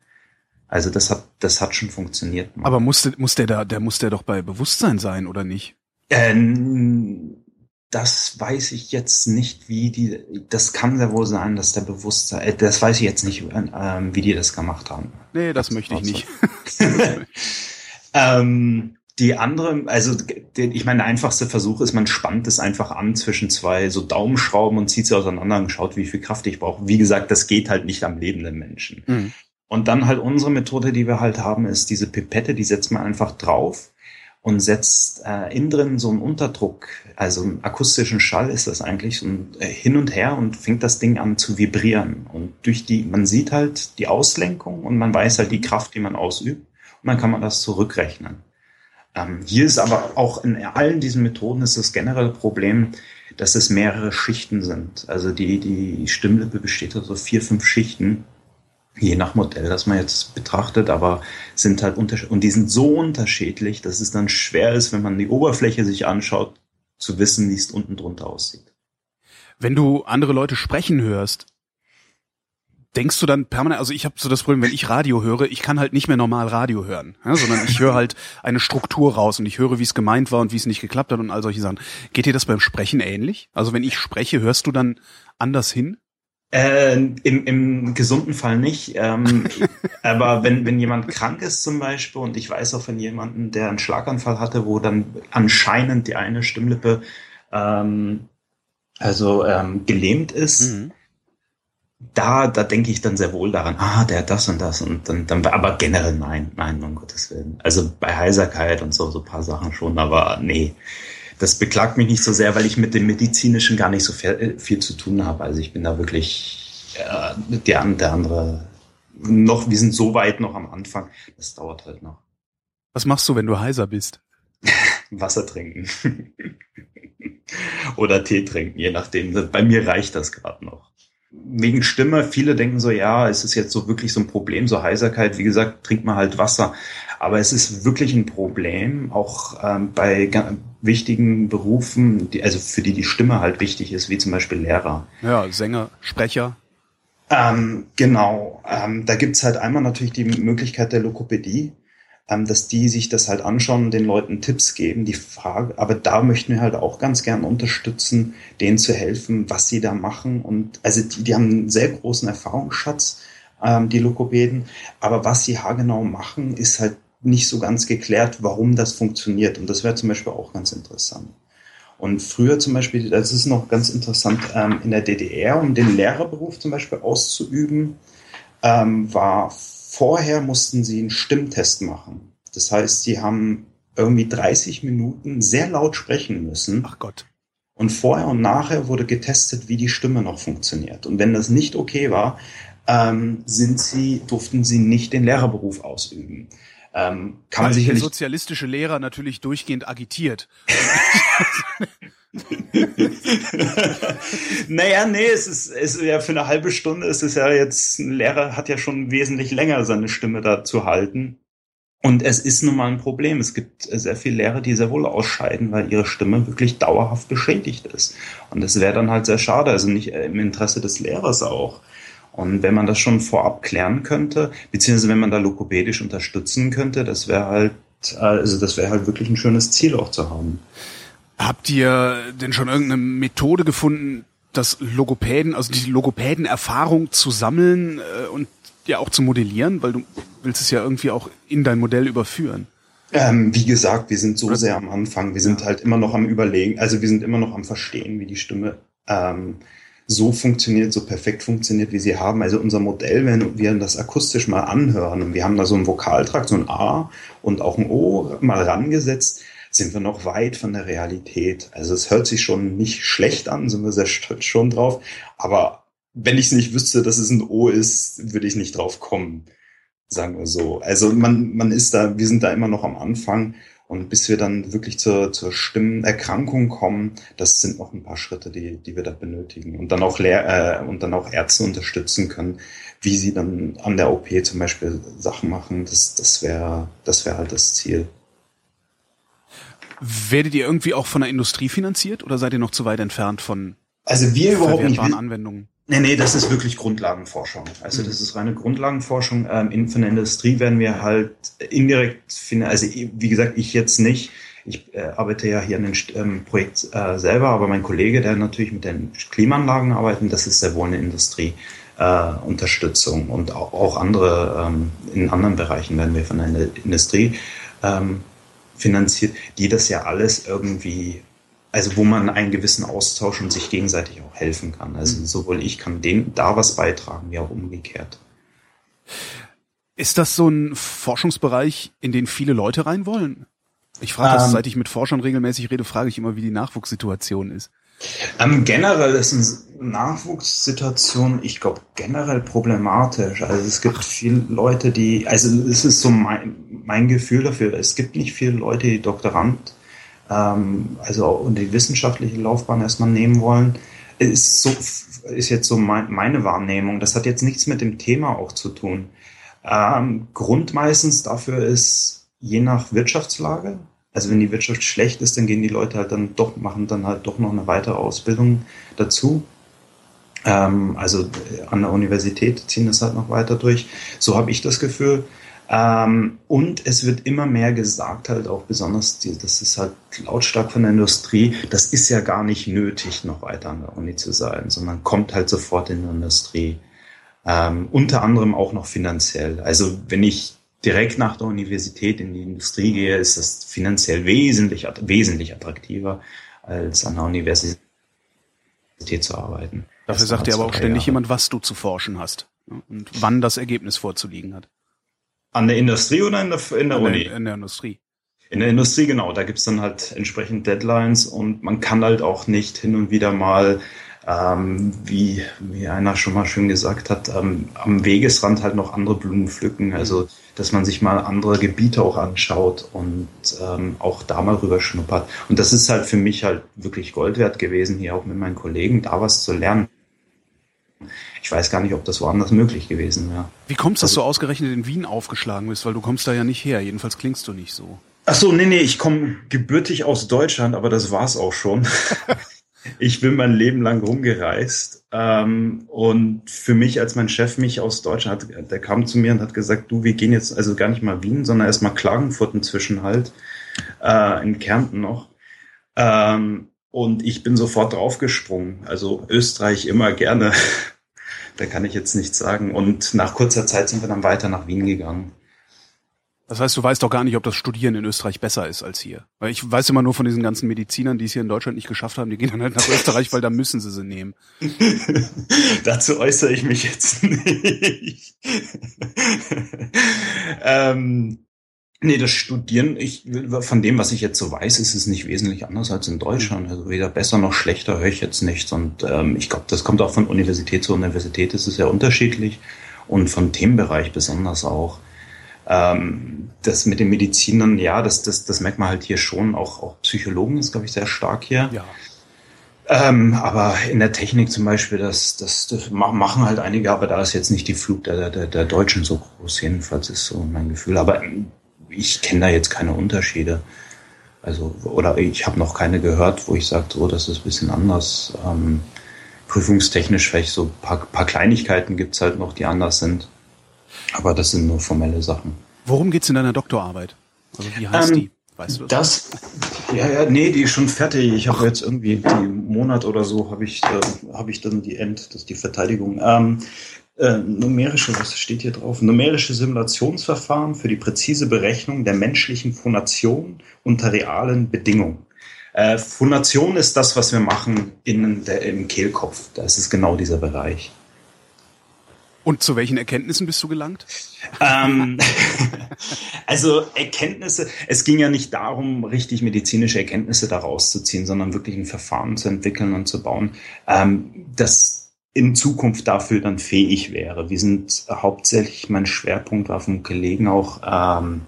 Also das hat, das hat schon funktioniert. Aber musste, muss der da, der muss der doch bei Bewusstsein sein, oder nicht? Ähm, das weiß ich jetzt nicht, wie die, das kann sehr wohl sein, dass der Bewusstsein, äh, das weiß ich jetzt nicht, ähm, wie die das gemacht haben. Nee, das, das möchte ich nicht. *laughs* ähm, Die andere, also ich meine, der einfachste Versuch ist, man spannt es einfach an zwischen zwei so Daumenschrauben und zieht sie auseinander und schaut, wie viel Kraft ich brauche. Wie gesagt, das geht halt nicht am lebenden Menschen. Mhm. Und dann halt unsere Methode, die wir halt haben, ist diese Pipette, die setzt man einfach drauf und setzt äh, innen drin so einen Unterdruck, also einen akustischen Schall ist das eigentlich, so ein, äh, hin und her und fängt das Ding an zu vibrieren. Und durch die, man sieht halt die Auslenkung und man weiß halt die Kraft, die man ausübt und dann kann man das zurückrechnen. Ähm, hier ist aber auch in allen diesen Methoden ist das generelle Problem, dass es mehrere Schichten sind. Also die, die Stimmlippe besteht aus so vier, fünf Schichten je nach Modell, das man jetzt betrachtet, aber sind halt unterschiedlich und die sind so unterschiedlich, dass es dann schwer ist, wenn man die Oberfläche sich anschaut, zu wissen, wie es unten drunter aussieht. Wenn du andere Leute sprechen hörst, denkst du dann permanent, also ich habe so das Problem, wenn ich Radio höre, ich kann halt nicht mehr normal Radio hören, ja, sondern ich höre halt eine Struktur raus und ich höre, wie es gemeint war und wie es nicht geklappt hat und all solche Sachen. Geht dir das beim Sprechen ähnlich? Also wenn ich spreche, hörst du dann anders hin? Äh, im, Im gesunden Fall nicht. Ähm, *laughs* aber wenn, wenn jemand krank ist zum Beispiel, und ich weiß auch von jemandem, der einen Schlaganfall hatte, wo dann anscheinend die eine Stimmlippe ähm, also ähm, gelähmt ist, mhm. da, da denke ich dann sehr wohl daran, ah, der hat das und das und dann, dann aber generell nein, nein, um Gottes Willen. Also bei Heiserkeit und so, so paar Sachen schon, aber nee das beklagt mich nicht so sehr, weil ich mit dem Medizinischen gar nicht so viel, äh, viel zu tun habe. Also ich bin da wirklich äh, der, der andere noch, wir sind so weit noch am Anfang. Das dauert halt noch. Was machst du, wenn du heiser bist? *laughs* Wasser trinken. *laughs* Oder Tee trinken, je nachdem. Bei mir reicht das gerade noch. Wegen Stimme, viele denken so, ja, ist es jetzt so wirklich so ein Problem, so Heiserkeit. Wie gesagt, trinkt man halt Wasser. Aber es ist wirklich ein Problem, auch ähm, bei wichtigen Berufen, die, also für die die Stimme halt wichtig ist, wie zum Beispiel Lehrer. Ja, Sänger, Sprecher. Ähm, genau. Ähm, da gibt's halt einmal natürlich die Möglichkeit der Lokopädie, ähm, dass die sich das halt anschauen und den Leuten Tipps geben. Die Frage, aber da möchten wir halt auch ganz gern unterstützen, denen zu helfen, was sie da machen. Und also die, die haben einen sehr großen Erfahrungsschatz, ähm, die Lokopäden. Aber was sie haargenau machen, ist halt nicht so ganz geklärt, warum das funktioniert. Und das wäre zum Beispiel auch ganz interessant. Und früher zum Beispiel, das ist noch ganz interessant, ähm, in der DDR, um den Lehrerberuf zum Beispiel auszuüben, ähm, war vorher mussten sie einen Stimmtest machen. Das heißt, sie haben irgendwie 30 Minuten sehr laut sprechen müssen. Ach Gott. Und vorher und nachher wurde getestet, wie die Stimme noch funktioniert. Und wenn das nicht okay war, ähm, sind sie, durften sie nicht den Lehrerberuf ausüben. Ähm, kann man sicherlich. Der sozialistische Lehrer natürlich durchgehend agitiert. *laughs* naja, nee, es ist, es ist ja für eine halbe Stunde ist es ja jetzt, ein Lehrer hat ja schon wesentlich länger seine Stimme da zu halten. Und es ist nun mal ein Problem. Es gibt sehr viele Lehrer, die sehr wohl ausscheiden, weil ihre Stimme wirklich dauerhaft beschädigt ist. Und das wäre dann halt sehr schade, also nicht im Interesse des Lehrers auch. Und wenn man das schon vorab klären könnte, beziehungsweise wenn man da lokopädisch unterstützen könnte, das wäre halt, also das wäre halt wirklich ein schönes Ziel auch zu haben. Habt ihr denn schon irgendeine Methode gefunden, das Logopäden, also die Logopäden-Erfahrung zu sammeln äh, und ja auch zu modellieren, weil du willst es ja irgendwie auch in dein Modell überführen? Ähm, wie gesagt, wir sind so sehr am Anfang. Wir sind halt immer noch am Überlegen, also wir sind immer noch am Verstehen, wie die Stimme ähm, so funktioniert, so perfekt funktioniert, wie sie haben. Also unser Modell, wenn wir das akustisch mal anhören und wir haben da so einen Vokaltrakt, so ein A und auch ein O mal rangesetzt, sind wir noch weit von der Realität. Also es hört sich schon nicht schlecht an, sind wir sehr stolz schon drauf. Aber wenn ich es nicht wüsste, dass es ein O ist, würde ich nicht drauf kommen. Sagen wir so. Also man, man ist da, wir sind da immer noch am Anfang und bis wir dann wirklich zur, zur Stimmenerkrankung kommen, das sind noch ein paar Schritte, die, die wir da benötigen. Und dann auch Lehr äh, und dann auch Ärzte unterstützen können, wie sie dann an der OP zum Beispiel Sachen machen. Das, das wäre das wäre halt das Ziel. Werdet ihr irgendwie auch von der Industrie finanziert oder seid ihr noch zu weit entfernt von also wir überhaupt nicht Anwendungen? Nee, nee, das ist wirklich Grundlagenforschung. Also das ist reine Grundlagenforschung. Ähm, in, von der Industrie werden wir halt indirekt, also wie gesagt, ich jetzt nicht. Ich äh, arbeite ja hier an dem ähm, Projekt äh, selber, aber mein Kollege, der natürlich mit den Klimaanlagen arbeitet, das ist sehr wohl eine Industrie. Äh, und auch, auch andere ähm, in anderen Bereichen werden wir von der Industrie ähm, finanziert, die das ja alles irgendwie, also wo man einen gewissen Austausch und sich gegenseitig auch helfen kann. Also mhm. sowohl ich kann dem da was beitragen, wie auch umgekehrt. Ist das so ein Forschungsbereich, in den viele Leute rein wollen? Ich frage das, ähm, seit ich mit Forschern regelmäßig rede, frage ich immer, wie die Nachwuchssituation ist. Ähm, generell ist eine Nachwuchssituation, ich glaube, generell problematisch. Also es gibt viele Leute, die, also es ist so mein, mein Gefühl dafür, es gibt nicht viele Leute, die Doktorand, ähm, also und die wissenschaftliche Laufbahn erstmal nehmen wollen. Ist so, ist jetzt so mein, meine Wahrnehmung. Das hat jetzt nichts mit dem Thema auch zu tun. Ähm, Grund meistens dafür ist, je nach Wirtschaftslage, also wenn die Wirtschaft schlecht ist, dann gehen die Leute halt dann doch, machen dann halt doch noch eine weitere Ausbildung dazu. Ähm, also an der Universität ziehen das halt noch weiter durch. So habe ich das Gefühl. Ähm, und es wird immer mehr gesagt, halt auch besonders, die, das ist halt lautstark von der Industrie, das ist ja gar nicht nötig, noch weiter an der Uni zu sein, sondern kommt halt sofort in die Industrie. Ähm, unter anderem auch noch finanziell. Also wenn ich direkt nach der Universität in die Industrie gehe, ist das finanziell wesentlich, wesentlich attraktiver, als an der Universität zu arbeiten. Dafür sagt dir aber auch ständig Jahre. jemand, was du zu forschen hast und wann das Ergebnis vorzulegen hat. An der Industrie oder in der, in der Uni? Der, in der Industrie. In der Industrie, genau. Da gibt's dann halt entsprechend Deadlines und man kann halt auch nicht hin und wieder mal ähm, wie, wie einer schon mal schön gesagt hat, ähm, am Wegesrand halt noch andere Blumen pflücken. Also, dass man sich mal andere Gebiete auch anschaut und ähm, auch da mal rüber schnuppert. Und das ist halt für mich halt wirklich Gold wert gewesen, hier auch mit meinen Kollegen da was zu lernen. Ich weiß gar nicht, ob das woanders möglich gewesen wäre. Wie kommst du, dass also, du ausgerechnet in Wien aufgeschlagen bist? Weil du kommst da ja nicht her. Jedenfalls klingst du nicht so. Ach so, nee, nee, ich komme gebürtig aus Deutschland, aber das war's auch schon. *laughs* ich bin mein Leben lang rumgereist. Ähm, und für mich, als mein Chef mich aus Deutschland hat, der kam zu mir und hat gesagt, du, wir gehen jetzt also gar nicht mal Wien, sondern erstmal Klagenfurt inzwischen halt, äh, in Kärnten noch. Ähm, und ich bin sofort draufgesprungen. Also Österreich immer gerne. *laughs* da kann ich jetzt nichts sagen. Und nach kurzer Zeit sind wir dann weiter nach Wien gegangen. Das heißt, du weißt doch gar nicht, ob das Studieren in Österreich besser ist als hier. Weil ich weiß immer nur von diesen ganzen Medizinern, die es hier in Deutschland nicht geschafft haben, die gehen dann halt nach Österreich, weil da müssen sie sie nehmen. *laughs* Dazu äußere ich mich jetzt *laughs* nicht. ähm, nee, das Studieren, ich, von dem, was ich jetzt so weiß, ist es nicht wesentlich anders als in Deutschland. Also weder besser noch schlechter höre ich jetzt nichts. Und ähm, ich glaube, das kommt auch von Universität zu Universität, das ist sehr unterschiedlich. Und vom Themenbereich besonders auch. Ähm, das mit den Medizinern, ja, das, das, das merkt man halt hier schon. Auch, auch Psychologen ist, glaube ich, sehr stark hier. Ja. Ähm, aber in der Technik zum Beispiel, das, das, das machen halt einige, aber da ist jetzt nicht die Flug der, der, der Deutschen so groß, jedenfalls ist so mein Gefühl. Aber ich kenne da jetzt keine Unterschiede. Also, oder ich habe noch keine gehört, wo ich sage, so, das ist ein bisschen anders. Ähm, prüfungstechnisch vielleicht so ein paar, paar Kleinigkeiten gibt's halt noch, die anders sind. Aber das sind nur formelle Sachen. Worum geht's in deiner Doktorarbeit? Also wie heißt ähm, die? Weißt du das? das? Ja, ja, nee, die ist schon fertig. Ich habe jetzt irgendwie die Monat oder so habe ich äh, habe ich dann die End, das ist die Verteidigung. Ähm, äh, numerische, was steht hier drauf? Numerische Simulationsverfahren für die präzise Berechnung der menschlichen Phonation unter realen Bedingungen. Äh, Phonation ist das, was wir machen in der, im Kehlkopf. Das ist genau dieser Bereich. Und zu welchen Erkenntnissen bist du gelangt? Ähm, *laughs* also Erkenntnisse, es ging ja nicht darum, richtig medizinische Erkenntnisse daraus zu ziehen, sondern wirklich ein Verfahren zu entwickeln und zu bauen, ähm, das in Zukunft dafür dann fähig wäre. Wir sind hauptsächlich, mein Schwerpunkt war vom Kollegen auch ähm,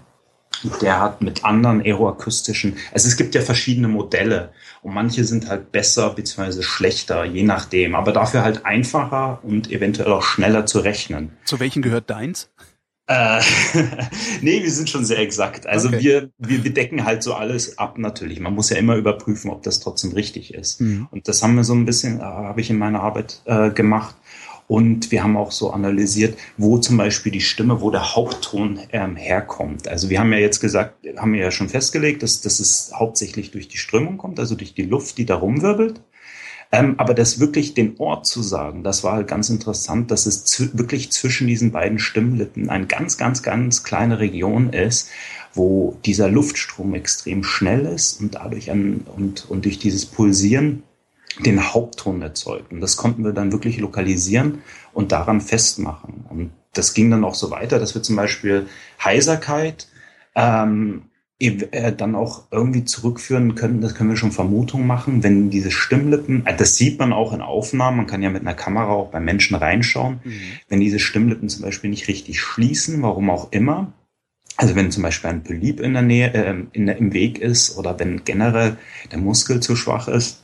der hat mit anderen aeroakustischen, also es gibt ja verschiedene Modelle und manche sind halt besser bzw. schlechter, je nachdem, aber dafür halt einfacher und eventuell auch schneller zu rechnen. Zu welchen gehört deins? Äh, *laughs* nee, wir sind schon sehr exakt. Also okay. wir, wir bedecken halt so alles ab natürlich. Man muss ja immer überprüfen, ob das trotzdem richtig ist. Mhm. Und das haben wir so ein bisschen, äh, habe ich in meiner Arbeit äh, gemacht. Und wir haben auch so analysiert, wo zum Beispiel die Stimme, wo der Hauptton ähm, herkommt. Also wir haben ja jetzt gesagt, haben wir ja schon festgelegt, dass, dass es hauptsächlich durch die Strömung kommt, also durch die Luft, die da rumwirbelt. Ähm, aber das wirklich den Ort zu sagen, das war halt ganz interessant, dass es zu, wirklich zwischen diesen beiden Stimmlippen eine ganz, ganz, ganz kleine Region ist, wo dieser Luftstrom extrem schnell ist und dadurch an, und, und durch dieses Pulsieren den Hauptton erzeugt. Und das konnten wir dann wirklich lokalisieren und daran festmachen. Und das ging dann auch so weiter, dass wir zum Beispiel Heiserkeit ähm, äh, dann auch irgendwie zurückführen können, das können wir schon Vermutungen machen, wenn diese Stimmlippen, äh, das sieht man auch in Aufnahmen, man kann ja mit einer Kamera auch bei Menschen reinschauen, mhm. wenn diese Stimmlippen zum Beispiel nicht richtig schließen, warum auch immer, also wenn zum Beispiel ein Polyp in der Nähe, äh, in der, im Weg ist oder wenn generell der Muskel zu schwach ist,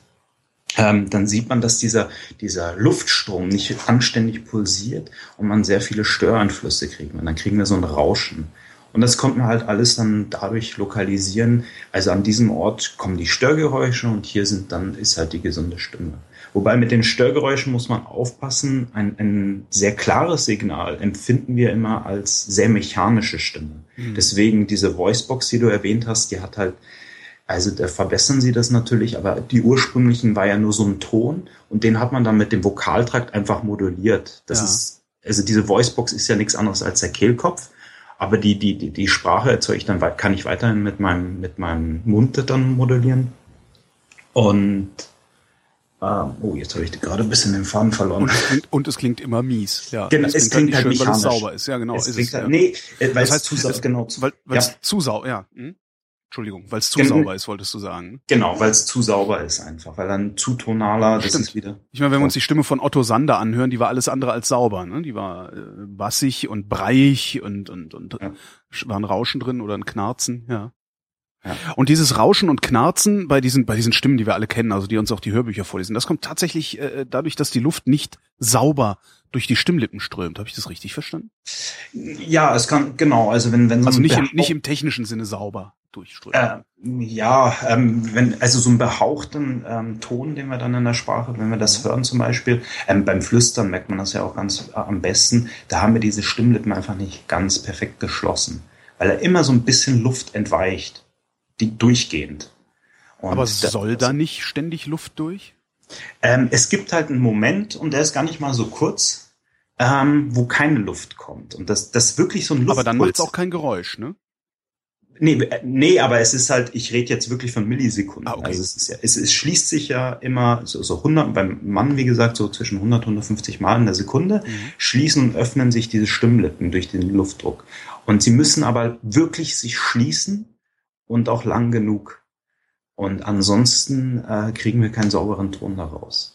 ähm, dann sieht man, dass dieser, dieser Luftstrom nicht anständig pulsiert und man sehr viele Störeinflüsse kriegt. Und dann kriegen wir so ein Rauschen. Und das konnten wir halt alles dann dadurch lokalisieren. Also an diesem Ort kommen die Störgeräusche und hier sind dann ist halt die gesunde Stimme. Wobei mit den Störgeräuschen muss man aufpassen. Ein, ein sehr klares Signal empfinden wir immer als sehr mechanische Stimme. Mhm. Deswegen diese Voicebox, die du erwähnt hast, die hat halt also da verbessern sie das natürlich, aber die ursprünglichen war ja nur so ein Ton und den hat man dann mit dem Vokaltrakt einfach moduliert. Das ja. ist, also diese Voicebox ist ja nichts anderes als der Kehlkopf, aber die, die, die, die Sprache erzeuge ich dann, kann ich weiterhin mit meinem, mit meinem Mund dann modulieren. Und ähm, oh, jetzt habe ich gerade ein bisschen den Faden verloren. Und es klingt, und es klingt immer mies. Ja, genau, es klingt, halt, nicht schön, weil es sauber ist. Ja, genau. Es ist klingt es, halt, ja. Nee, äh, weil es heißt, zu, es, genau, weil es ja. zu sauber, ja. Hm? Entschuldigung, weil es zu Gen- sauber ist, wolltest du sagen. Genau, weil es zu sauber ist einfach, weil dann zu tonaler, das Stimmt. ist wieder. Ich meine, wenn wir uns die Stimme von Otto Sander anhören, die war alles andere als sauber. Ne? Die war äh, bassig und breiig und, und, und Ja. war ein Rauschen drin oder ein Knarzen, ja. Ja. Und dieses Rauschen und Knarzen bei diesen, bei diesen Stimmen, die wir alle kennen, also die uns auch die Hörbücher vorlesen, das kommt tatsächlich äh, dadurch, dass die Luft nicht sauber durch die Stimmlippen strömt. Habe ich das richtig verstanden? Ja, es kann, genau, also wenn, wenn so Also nicht im, nicht im technischen Sinne sauber durchströmt. Äh, ja, ähm, wenn, also so einen behauchten ähm, Ton, den wir dann in der Sprache, wenn wir das hören zum Beispiel, ähm, beim Flüstern merkt man das ja auch ganz äh, am besten, da haben wir diese Stimmlippen einfach nicht ganz perfekt geschlossen, weil er immer so ein bisschen Luft entweicht, die durchgehend. Und Aber soll da nicht ständig Luft durch? ähm, es gibt halt einen Moment, und der ist gar nicht mal so kurz, ähm, wo keine Luft kommt. Und das, das ist wirklich so ein Luftpuls. Aber dann macht es auch kein Geräusch, ne? Nee, äh, nee, aber es ist halt, ich rede jetzt wirklich von Millisekunden. Ah, okay. Also es, ist ja, es, es schließt sich ja immer so, so 100, beim Mann, wie gesagt, so zwischen 100 und 150 Mal in der Sekunde, Mhm. schließen und öffnen sich diese Stimmlippen durch den Luftdruck. Und sie müssen aber wirklich sich schließen und auch lang genug. Und ansonsten äh, kriegen wir keinen sauberen Ton daraus.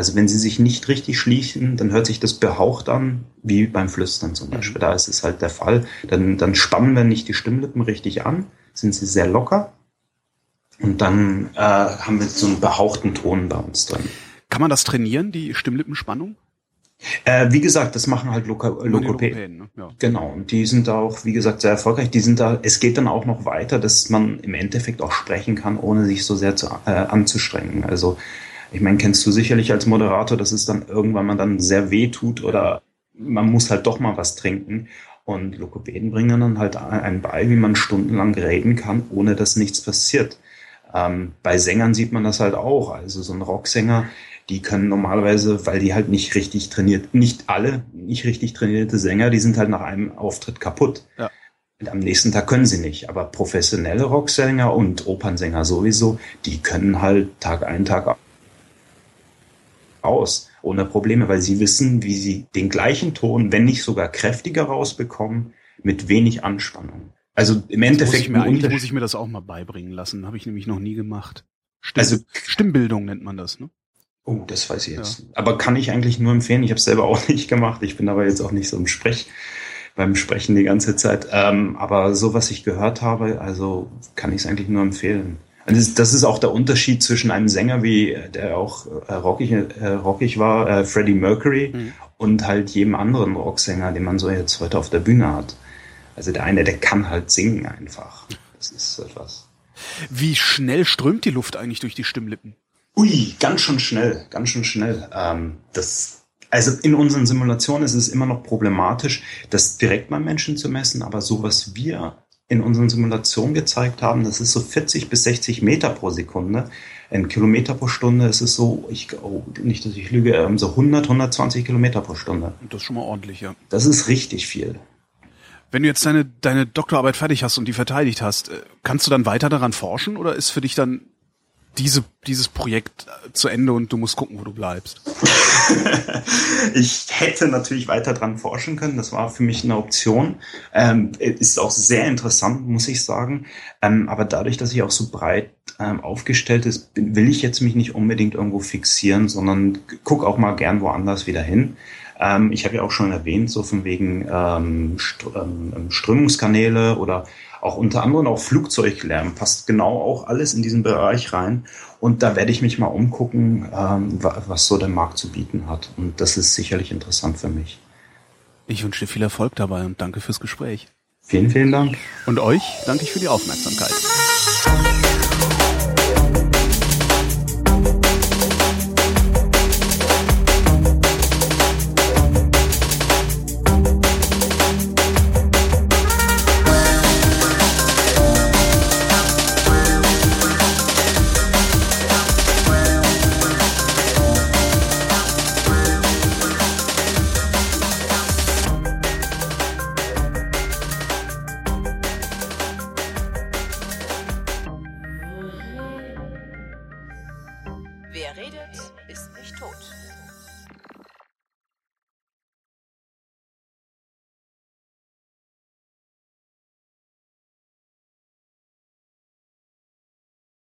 Also wenn sie sich nicht richtig schließen, dann hört sich das behaucht an, wie beim Flüstern zum Beispiel. Da ist es halt der Fall. Dann, dann spannen wir nicht die Stimmlippen richtig an, sind sie sehr locker. Und dann äh, haben wir so einen behauchten Ton bei uns drin. Kann man das trainieren, die Stimmlippenspannung? Äh, wie gesagt, das machen halt Loka Lokopäden. ne? Ja. Genau, und die sind da auch, wie gesagt, sehr erfolgreich. Die sind da, es geht dann auch noch weiter, dass man im Endeffekt auch sprechen kann, ohne sich so sehr zu, äh, anzustrengen. Also, ich meine, kennst du sicherlich als Moderator, dass es dann irgendwann mal dann sehr weh tut oder man muss halt doch mal was trinken. Und Lokopäden bringen dann halt einen bei, wie man stundenlang reden kann, ohne dass nichts passiert. Ähm, bei Sängern sieht man das halt auch. Also so ein Rocksänger, die können normalerweise, weil die halt nicht richtig trainiert, nicht alle nicht richtig trainierte Sänger, die sind halt nach einem Auftritt kaputt. Ja. Und am nächsten Tag können sie nicht. Aber professionelle Rocksänger und Opernsänger sowieso, die können halt Tag ein, Tag aus, ohne Probleme, weil sie wissen, wie sie den gleichen Ton, wenn nicht sogar kräftiger rausbekommen, mit wenig Anspannung. Also im Muss Endeffekt ich mir, muss ich mir das auch mal beibringen lassen. Habe ich nämlich noch nie gemacht. Stimm, Also- Stimmbildung nennt man das, ne? Oh, das weiß ich jetzt. Aber kann ich eigentlich nur empfehlen. Ich habe es selber *laughs* auch nicht gemacht. Ich bin aber jetzt auch nicht so im Sprech, beim Sprechen die ganze Zeit. Ähm, aber so, was ich gehört habe, also kann ich es eigentlich nur empfehlen. Das, das ist auch der Unterschied zwischen einem Sänger, wie der auch äh, rockig, äh, rockig war, äh, Freddie Mercury, Mhm. und halt jedem anderen Rocksänger, den man so jetzt heute auf der Bühne hat. Also der eine, der kann halt singen einfach. Das ist etwas. Wie schnell strömt die Luft eigentlich durch die Stimmlippen? Ui, ganz schön schnell, ganz schön schnell. Ähm, das, also in unseren Simulationen ist es immer noch problematisch, das direkt beim Menschen zu messen, aber so was wir in unseren Simulationen gezeigt haben, das ist so 40 bis 60 Meter pro Sekunde. In Kilometer pro Stunde ist es so, ich, oh, nicht, dass ich lüge, ähm, so 100, 120 Kilometer pro Stunde. Das ist schon mal ordentlich, ja. Das ist richtig viel. Wenn du jetzt deine, deine Doktorarbeit fertig hast und die verteidigt hast, äh, kannst du dann weiter daran forschen oder ist für dich dann diese, dieses Projekt äh, zu Ende und du musst gucken, wo du bleibst? *laughs* ich hätte natürlich weiter dran forschen können. Das war für mich eine Option. Ähm, ist auch sehr interessant, muss ich sagen. Ähm, aber dadurch, dass ich auch so breit ähm, aufgestellt ist, will ich jetzt mich nicht unbedingt irgendwo fixieren, sondern guck auch mal gern woanders wieder hin. Ähm, ich habe ja auch schon erwähnt, so von wegen ähm, ähm, Strömungskanäle oder auch unter anderem auch Flugzeuglärm passt genau auch alles in diesen Bereich rein. Und da werde ich mich mal umgucken, ähm, was so der Markt zu bieten hat. Und das ist sicherlich interessant für mich. Ich wünsche dir viel Erfolg dabei und danke fürs Gespräch. Vielen, vielen Dank. Und euch danke ich für die Aufmerksamkeit.